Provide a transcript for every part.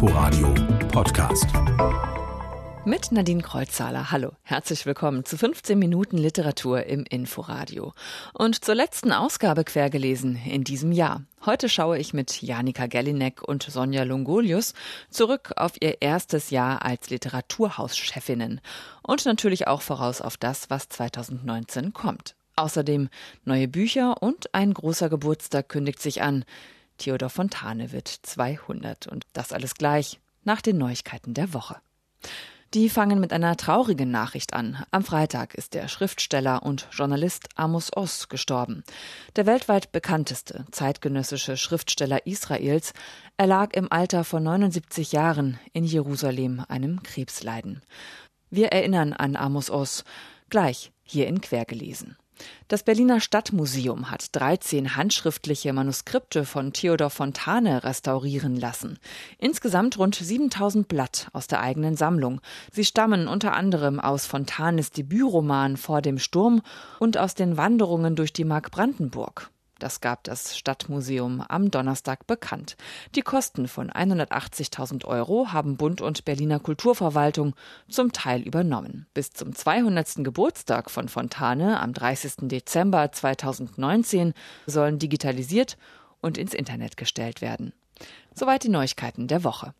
Inforadio Podcast. Mit Nadine Kreuzzahler. Hallo, herzlich willkommen zu 15 Minuten Literatur im Inforadio. Und zur letzten Ausgabe quergelesen in diesem Jahr. Heute schaue ich mit Janika Gellinek und Sonja Longolius zurück auf ihr erstes Jahr als Literaturhauschefinnen und natürlich auch voraus auf das, was 2019 kommt. Außerdem neue Bücher und ein großer Geburtstag kündigt sich an. Theodor Fontane wird 200 und das alles gleich nach den Neuigkeiten der Woche. Die fangen mit einer traurigen Nachricht an. Am Freitag ist der Schriftsteller und Journalist Amos Oz gestorben. Der weltweit bekannteste zeitgenössische Schriftsteller Israels erlag im Alter von 79 Jahren in Jerusalem einem Krebsleiden. Wir erinnern an Amos Oz gleich hier in Quergelesen. Das Berliner Stadtmuseum hat 13 handschriftliche Manuskripte von Theodor Fontane restaurieren lassen. Insgesamt rund 7000 Blatt aus der eigenen Sammlung. Sie stammen unter anderem aus Fontanes Debütroman Vor dem Sturm und aus den Wanderungen durch die Mark Brandenburg. Das gab das Stadtmuseum am Donnerstag bekannt. Die Kosten von 180.000 Euro haben Bund und Berliner Kulturverwaltung zum Teil übernommen. Bis zum 200. Geburtstag von Fontane am 30. Dezember 2019 sollen digitalisiert und ins Internet gestellt werden. Soweit die Neuigkeiten der Woche.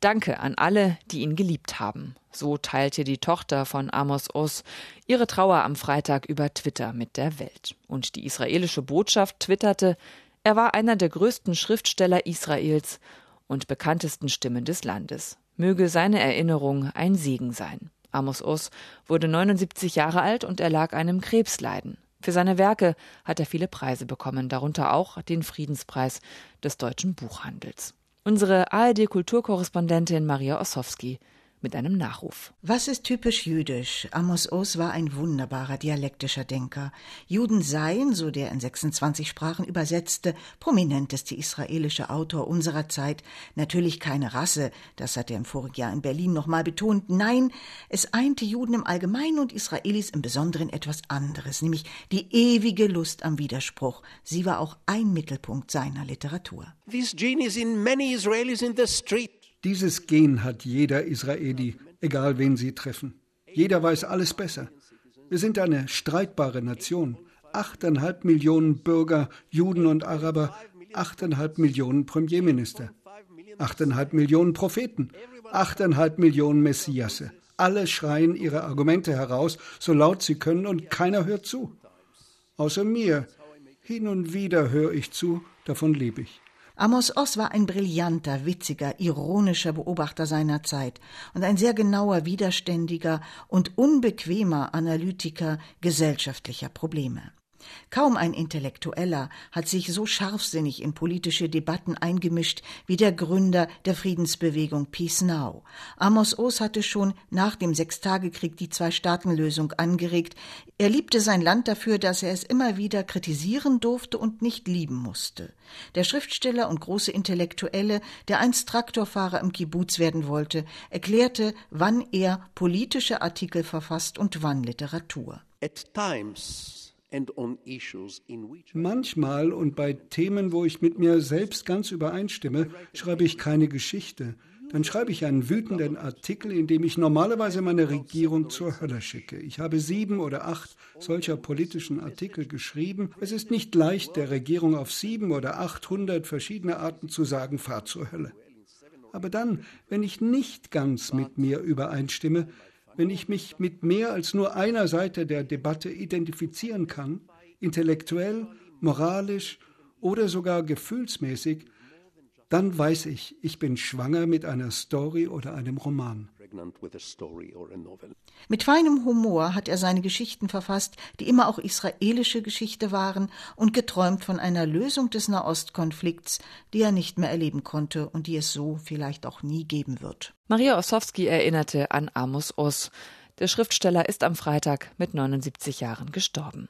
Danke an alle, die ihn geliebt haben. So teilte die Tochter von Amos Oz ihre Trauer am Freitag über Twitter mit der Welt. Und die israelische Botschaft twitterte, er war einer der größten Schriftsteller Israels und bekanntesten Stimmen des Landes. Möge seine Erinnerung ein Segen sein. Amos Oz wurde 79 Jahre alt und erlag einem Krebsleiden. Für seine Werke hat er viele Preise bekommen, darunter auch den Friedenspreis des deutschen Buchhandels. Unsere ARD-Kulturkorrespondentin Maria Ossowski mit einem Nachruf. Was ist typisch jüdisch? Amos Oz war ein wunderbarer dialektischer Denker. Juden seien, so der in 26 Sprachen übersetzte, prominenteste israelische Autor unserer Zeit, natürlich keine Rasse, das hat er im vorigen Jahr in Berlin nochmal betont. Nein, es einte Juden im Allgemeinen und Israelis im Besonderen etwas anderes, nämlich die ewige Lust am Widerspruch. Sie war auch ein Mittelpunkt seiner Literatur. This gene is in many Israelis in the street. Dieses Gen hat jeder Israeli, egal wen sie treffen. Jeder weiß alles besser. Wir sind eine streitbare Nation. Achteinhalb Millionen Bürger, Juden und Araber, achteinhalb Millionen Premierminister, achteinhalb Millionen Propheten, achteinhalb Millionen Messiasse. Alle schreien ihre Argumente heraus, so laut sie können, und keiner hört zu. Außer mir. Hin und wieder höre ich zu, davon lebe ich. Amos Oz war ein brillanter, witziger, ironischer Beobachter seiner Zeit und ein sehr genauer, widerständiger und unbequemer Analytiker gesellschaftlicher Probleme. Kaum ein Intellektueller hat sich so scharfsinnig in politische Debatten eingemischt wie der Gründer der Friedensbewegung Peace Now. Amos Oz hatte schon nach dem Sechstagekrieg die Zwei-Staaten-Lösung angeregt. Er liebte sein Land dafür, dass er es immer wieder kritisieren durfte und nicht lieben musste. Der Schriftsteller und große Intellektuelle, der einst Traktorfahrer im Kibbuz werden wollte, erklärte, wann er politische Artikel verfasst und wann Literatur. At times Manchmal und bei Themen, wo ich mit mir selbst ganz übereinstimme, schreibe ich keine Geschichte. Dann schreibe ich einen wütenden Artikel, in dem ich normalerweise meine Regierung zur Hölle schicke. Ich habe sieben oder acht solcher politischen Artikel geschrieben. Es ist nicht leicht, der Regierung auf sieben oder achthundert verschiedene Arten zu sagen, fahr zur Hölle. Aber dann, wenn ich nicht ganz mit mir übereinstimme, wenn ich mich mit mehr als nur einer Seite der Debatte identifizieren kann, intellektuell, moralisch oder sogar gefühlsmäßig, dann weiß ich, ich bin schwanger mit einer Story oder einem Roman. Mit feinem Humor hat er seine Geschichten verfasst, die immer auch israelische Geschichte waren und geträumt von einer Lösung des Nahostkonflikts, die er nicht mehr erleben konnte und die es so vielleicht auch nie geben wird. Maria Ossowski erinnerte an Amos Oz. Der Schriftsteller ist am Freitag mit 79 Jahren gestorben.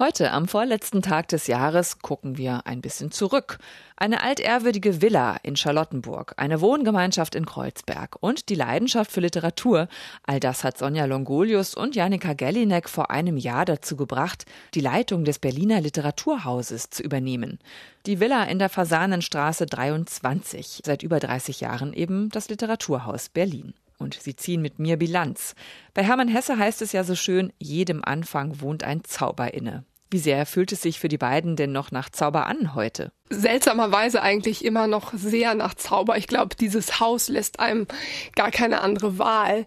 Heute, am vorletzten Tag des Jahres, gucken wir ein bisschen zurück. Eine altehrwürdige Villa in Charlottenburg, eine Wohngemeinschaft in Kreuzberg und die Leidenschaft für Literatur. All das hat Sonja Longolius und Janika Gellinek vor einem Jahr dazu gebracht, die Leitung des Berliner Literaturhauses zu übernehmen. Die Villa in der Fasanenstraße 23, seit über 30 Jahren eben das Literaturhaus Berlin und sie ziehen mit mir Bilanz. Bei Hermann Hesse heißt es ja so schön, jedem Anfang wohnt ein Zauber inne. Wie sehr fühlt es sich für die beiden denn noch nach Zauber an heute? Seltsamerweise eigentlich immer noch sehr nach Zauber. Ich glaube, dieses Haus lässt einem gar keine andere Wahl.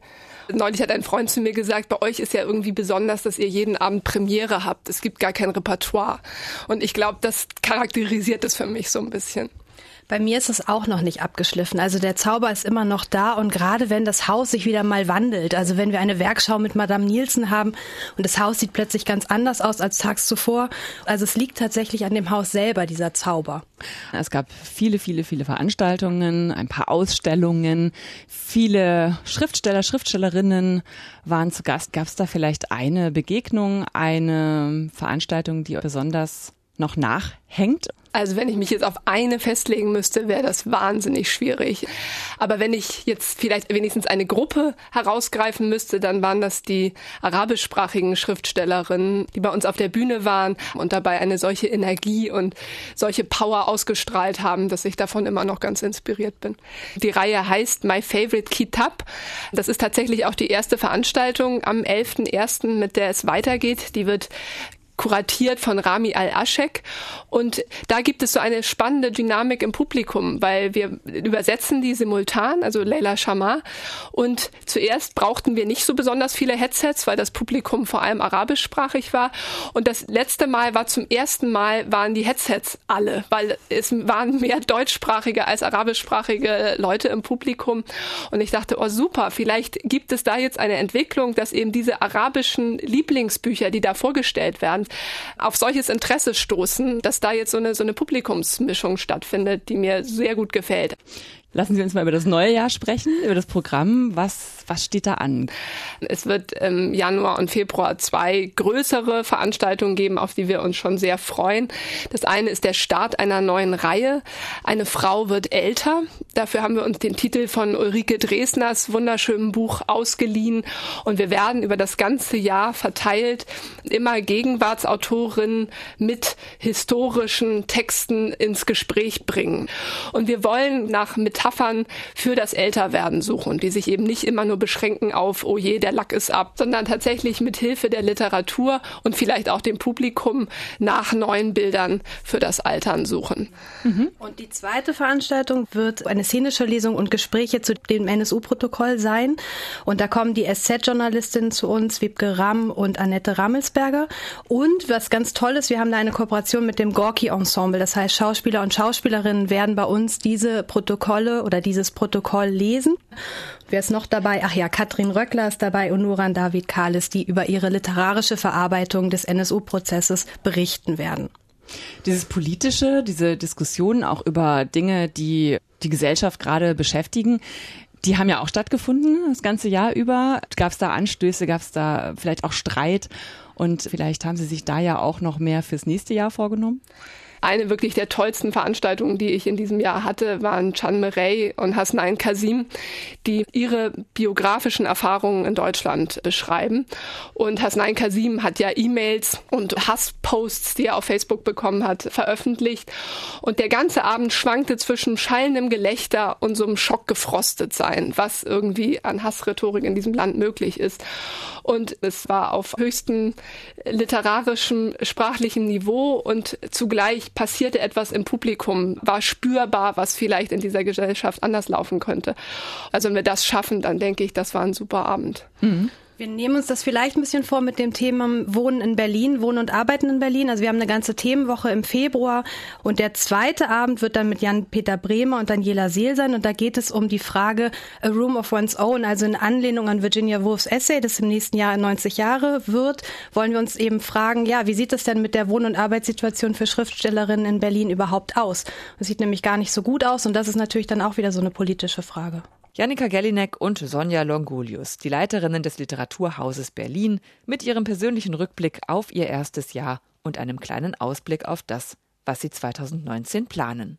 Neulich hat ein Freund zu mir gesagt, bei euch ist ja irgendwie besonders, dass ihr jeden Abend Premiere habt. Es gibt gar kein Repertoire. Und ich glaube, das charakterisiert es für mich so ein bisschen. Bei mir ist es auch noch nicht abgeschliffen. Also der Zauber ist immer noch da und gerade wenn das Haus sich wieder mal wandelt, also wenn wir eine Werkschau mit Madame Nielsen haben und das Haus sieht plötzlich ganz anders aus als tags zuvor, also es liegt tatsächlich an dem Haus selber, dieser Zauber. Es gab viele, viele, viele Veranstaltungen, ein paar Ausstellungen, viele Schriftsteller, Schriftstellerinnen waren zu Gast. Gab es da vielleicht eine Begegnung, eine Veranstaltung, die besonders noch nachhängt? Also wenn ich mich jetzt auf eine festlegen müsste, wäre das wahnsinnig schwierig. Aber wenn ich jetzt vielleicht wenigstens eine Gruppe herausgreifen müsste, dann waren das die arabischsprachigen Schriftstellerinnen, die bei uns auf der Bühne waren und dabei eine solche Energie und solche Power ausgestrahlt haben, dass ich davon immer noch ganz inspiriert bin. Die Reihe heißt My Favorite Kitab. Das ist tatsächlich auch die erste Veranstaltung am 11.01., mit der es weitergeht. Die wird kuratiert von Rami Al-Aschek. Und da gibt es so eine spannende Dynamik im Publikum, weil wir übersetzen die simultan, also Leila Shamar. Und zuerst brauchten wir nicht so besonders viele Headsets, weil das Publikum vor allem arabischsprachig war. Und das letzte Mal war zum ersten Mal waren die Headsets alle, weil es waren mehr deutschsprachige als arabischsprachige Leute im Publikum. Und ich dachte, oh super, vielleicht gibt es da jetzt eine Entwicklung, dass eben diese arabischen Lieblingsbücher, die da vorgestellt werden, auf solches Interesse stoßen, dass da jetzt so eine, so eine Publikumsmischung stattfindet, die mir sehr gut gefällt. Lassen Sie uns mal über das neue Jahr sprechen, über das Programm. Was, was steht da an? Es wird im Januar und Februar zwei größere Veranstaltungen geben, auf die wir uns schon sehr freuen. Das eine ist der Start einer neuen Reihe. Eine Frau wird älter. Dafür haben wir uns den Titel von Ulrike Dresners wunderschönen Buch ausgeliehen. Und wir werden über das ganze Jahr verteilt immer Gegenwartsautorinnen mit historischen Texten ins Gespräch bringen. Und wir wollen nach Metaphern für das Älterwerden suchen, die sich eben nicht immer nur beschränken auf, oh je, der Lack ist ab, sondern tatsächlich mit Hilfe der Literatur und vielleicht auch dem Publikum nach neuen Bildern für das Altern suchen. Mhm. Und die zweite Veranstaltung wird eine szenische Lesung und Gespräche zu dem NSU-Protokoll sein. Und da kommen die SZ-Journalistinnen zu uns, Wiebke Ramm und Annette Rammelsberger. Und was ganz toll ist, wir haben da eine Kooperation mit dem Gorki Ensemble. Das heißt, Schauspieler und Schauspielerinnen werden bei uns diese Protokolle oder dieses Protokoll lesen. Wer ist noch dabei? Ach ja, Katrin Röckler ist dabei und Nuran David Kahles, die über ihre literarische Verarbeitung des NSU-Prozesses berichten werden. Dieses politische, diese Diskussionen auch über Dinge, die die Gesellschaft gerade beschäftigen, die haben ja auch stattgefunden das ganze Jahr über. Gab es da Anstöße, gab es da vielleicht auch Streit und vielleicht haben Sie sich da ja auch noch mehr fürs nächste Jahr vorgenommen? Eine wirklich der tollsten Veranstaltungen, die ich in diesem Jahr hatte, waren Chan Merey und Hasnain Kasim, die ihre biografischen Erfahrungen in Deutschland beschreiben. Und Hasnain Kasim hat ja E-Mails und Hassposts, die er auf Facebook bekommen hat, veröffentlicht. Und der ganze Abend schwankte zwischen schallendem Gelächter und so einem schockgefrostet sein, was irgendwie an Hassrhetorik in diesem Land möglich ist. Und es war auf höchstem literarischem, sprachlichem Niveau und zugleich passierte etwas im Publikum, war spürbar, was vielleicht in dieser Gesellschaft anders laufen könnte. Also wenn wir das schaffen, dann denke ich, das war ein super Abend. Mhm. Wir nehmen uns das vielleicht ein bisschen vor mit dem Thema Wohnen in Berlin, Wohnen und Arbeiten in Berlin. Also wir haben eine ganze Themenwoche im Februar und der zweite Abend wird dann mit Jan-Peter Bremer und Daniela Seel sein und da geht es um die Frage A Room of One's Own, also in Anlehnung an Virginia Woolfs Essay, das im nächsten Jahr 90 Jahre wird, wollen wir uns eben fragen, ja, wie sieht es denn mit der Wohn- und Arbeitssituation für Schriftstellerinnen in Berlin überhaupt aus? Das sieht nämlich gar nicht so gut aus und das ist natürlich dann auch wieder so eine politische Frage. Janika Gellinek und Sonja Longolius, die Leiterinnen des Literaturhauses Berlin, mit ihrem persönlichen Rückblick auf ihr erstes Jahr und einem kleinen Ausblick auf das, was sie 2019 planen.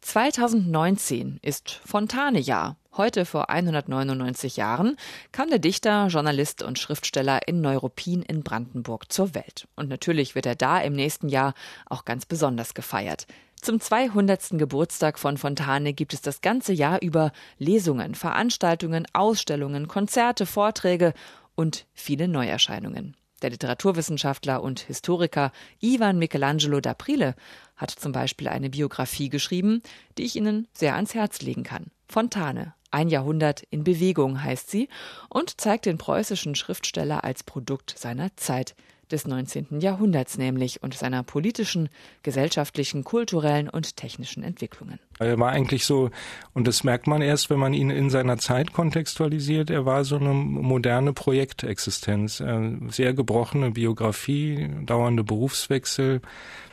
2019 ist Fontane-Jahr. Heute vor 199 Jahren kam der Dichter, Journalist und Schriftsteller in Neuruppin in Brandenburg zur Welt. Und natürlich wird er da im nächsten Jahr auch ganz besonders gefeiert. Zum 200. Geburtstag von Fontane gibt es das ganze Jahr über Lesungen, Veranstaltungen, Ausstellungen, Konzerte, Vorträge und viele Neuerscheinungen. Der Literaturwissenschaftler und Historiker Ivan Michelangelo d'Aprile hat zum Beispiel eine Biografie geschrieben, die ich Ihnen sehr ans Herz legen kann. Fontane, ein Jahrhundert in Bewegung heißt sie und zeigt den preußischen Schriftsteller als Produkt seiner Zeit des 19. Jahrhunderts nämlich und seiner politischen, gesellschaftlichen, kulturellen und technischen Entwicklungen. Er war eigentlich so, und das merkt man erst, wenn man ihn in seiner Zeit kontextualisiert, er war so eine moderne Projektexistenz, äh, sehr gebrochene Biografie, dauernde Berufswechsel.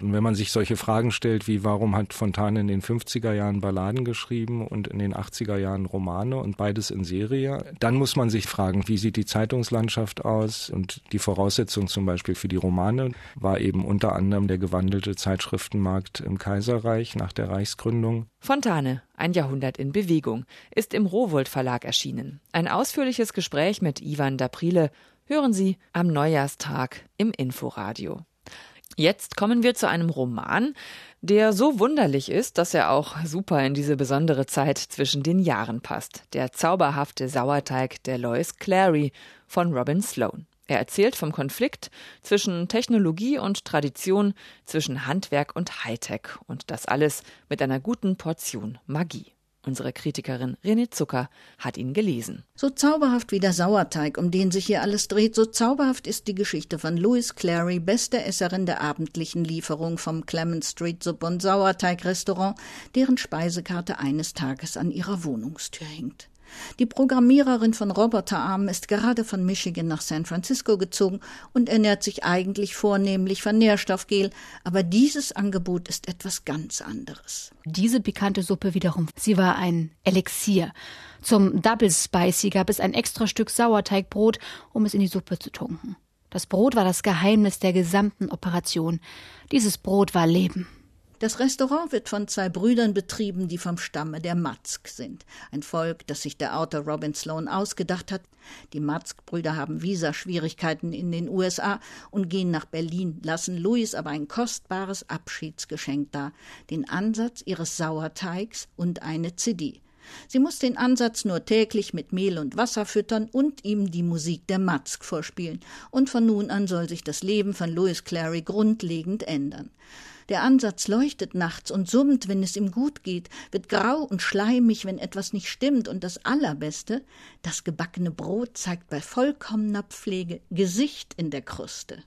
Und wenn man sich solche Fragen stellt, wie warum hat Fontane in den 50er Jahren Balladen geschrieben und in den 80er Jahren Romane und beides in Serie, dann muss man sich fragen, wie sieht die Zeitungslandschaft aus und die Voraussetzung zum Beispiel für die Romane war eben unter anderem der gewandelte Zeitschriftenmarkt im Kaiserreich nach der Reichsgründung. Fontane, ein Jahrhundert in Bewegung, ist im Rowold Verlag erschienen. Ein ausführliches Gespräch mit Ivan Daprile hören Sie am Neujahrstag im Inforadio. Jetzt kommen wir zu einem Roman, der so wunderlich ist, dass er auch super in diese besondere Zeit zwischen den Jahren passt. Der zauberhafte Sauerteig der Lois Clary von Robin Sloan. Er erzählt vom Konflikt zwischen Technologie und Tradition, zwischen Handwerk und Hightech und das alles mit einer guten Portion Magie. Unsere Kritikerin René Zucker hat ihn gelesen. So zauberhaft wie der Sauerteig, um den sich hier alles dreht, so zauberhaft ist die Geschichte von Louis Clary, beste Esserin der abendlichen Lieferung vom Clement Street Suppe und Sauerteig Restaurant, deren Speisekarte eines Tages an ihrer Wohnungstür hängt. Die Programmiererin von Roboterarmen ist gerade von Michigan nach San Francisco gezogen und ernährt sich eigentlich vornehmlich von Nährstoffgel, aber dieses Angebot ist etwas ganz anderes. Diese pikante Suppe wiederum, sie war ein Elixier. Zum Double Spicy gab es ein extra Stück Sauerteigbrot, um es in die Suppe zu tunken. Das Brot war das Geheimnis der gesamten Operation. Dieses Brot war Leben. Das Restaurant wird von zwei Brüdern betrieben, die vom Stamme der Matzk sind. Ein Volk, das sich der Autor Robin Sloan ausgedacht hat. Die Matzk-Brüder haben Visaschwierigkeiten in den USA und gehen nach Berlin, lassen Louis aber ein kostbares Abschiedsgeschenk da. Den Ansatz ihres Sauerteigs und eine CD. Sie muss den Ansatz nur täglich mit Mehl und Wasser füttern und ihm die Musik der Matzk vorspielen. Und von nun an soll sich das Leben von Louis Clary grundlegend ändern. Der Ansatz leuchtet nachts und summt, wenn es ihm gut geht, wird grau und schleimig, wenn etwas nicht stimmt, und das Allerbeste, das gebackene Brot zeigt bei vollkommener Pflege Gesicht in der Kruste.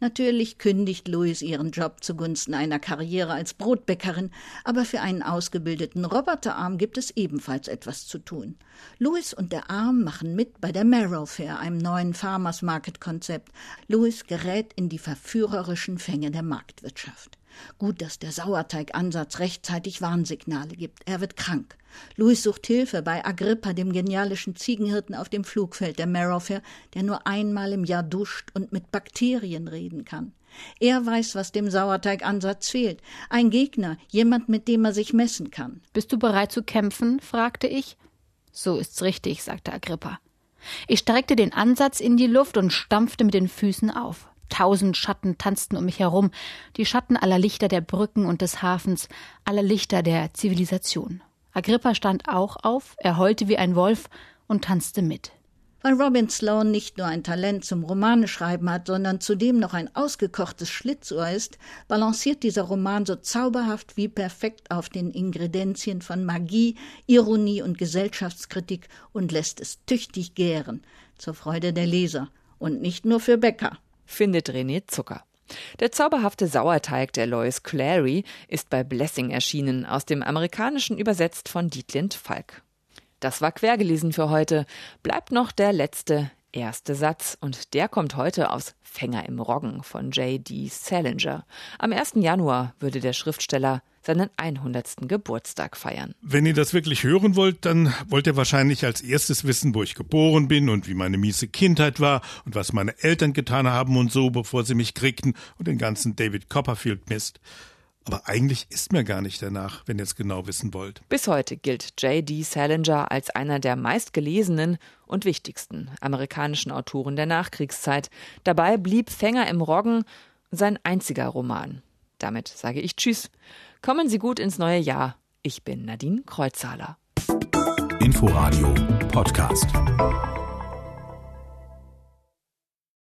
Natürlich kündigt Louis ihren Job zugunsten einer Karriere als Brotbäckerin, aber für einen ausgebildeten Roboterarm gibt es ebenfalls etwas zu tun. Louis und der Arm machen mit bei der Marrow Fair, einem neuen Farmers Market Konzept. Louis gerät in die verführerischen Fänge der Marktwirtschaft. Gut, dass der Sauerteigansatz rechtzeitig Warnsignale gibt. Er wird krank. Louis sucht Hilfe bei Agrippa, dem genialischen Ziegenhirten auf dem Flugfeld der Marrowfair, der nur einmal im Jahr duscht und mit Bakterien reden kann. Er weiß, was dem Sauerteigansatz fehlt. Ein Gegner, jemand, mit dem er sich messen kann. Bist du bereit zu kämpfen? fragte ich. So ist's richtig, sagte Agrippa. Ich streckte den Ansatz in die Luft und stampfte mit den Füßen auf. Tausend Schatten tanzten um mich herum, die Schatten aller Lichter der Brücken und des Hafens, aller Lichter der Zivilisation. Agrippa stand auch auf, er heulte wie ein Wolf und tanzte mit. Weil Robin Sloan nicht nur ein Talent zum Romaneschreiben hat, sondern zudem noch ein ausgekochtes Schlitzohr ist, balanciert dieser Roman so zauberhaft wie perfekt auf den Ingredienzien von Magie, Ironie und Gesellschaftskritik und lässt es tüchtig gären, zur Freude der Leser und nicht nur für Bäcker findet René Zucker. Der zauberhafte Sauerteig der Lois Clary ist bei Blessing erschienen, aus dem Amerikanischen übersetzt von Dietlind Falk. Das war quergelesen für heute. Bleibt noch der letzte, erste Satz und der kommt heute aus Fänger im Roggen von J.D. Salinger. Am 1. Januar würde der Schriftsteller seinen 100. Geburtstag feiern. Wenn ihr das wirklich hören wollt, dann wollt ihr wahrscheinlich als erstes wissen, wo ich geboren bin und wie meine miese Kindheit war und was meine Eltern getan haben und so, bevor sie mich kriegten und den ganzen David Copperfield Mist. Aber eigentlich ist mir gar nicht danach, wenn ihr es genau wissen wollt. Bis heute gilt J.D. Salinger als einer der meistgelesenen und wichtigsten amerikanischen Autoren der Nachkriegszeit. Dabei blieb Fänger im Roggen sein einziger Roman. Damit sage ich Tschüss. Kommen Sie gut ins neue Jahr. Ich bin Nadine Kreuzhaler. Inforadio Podcast.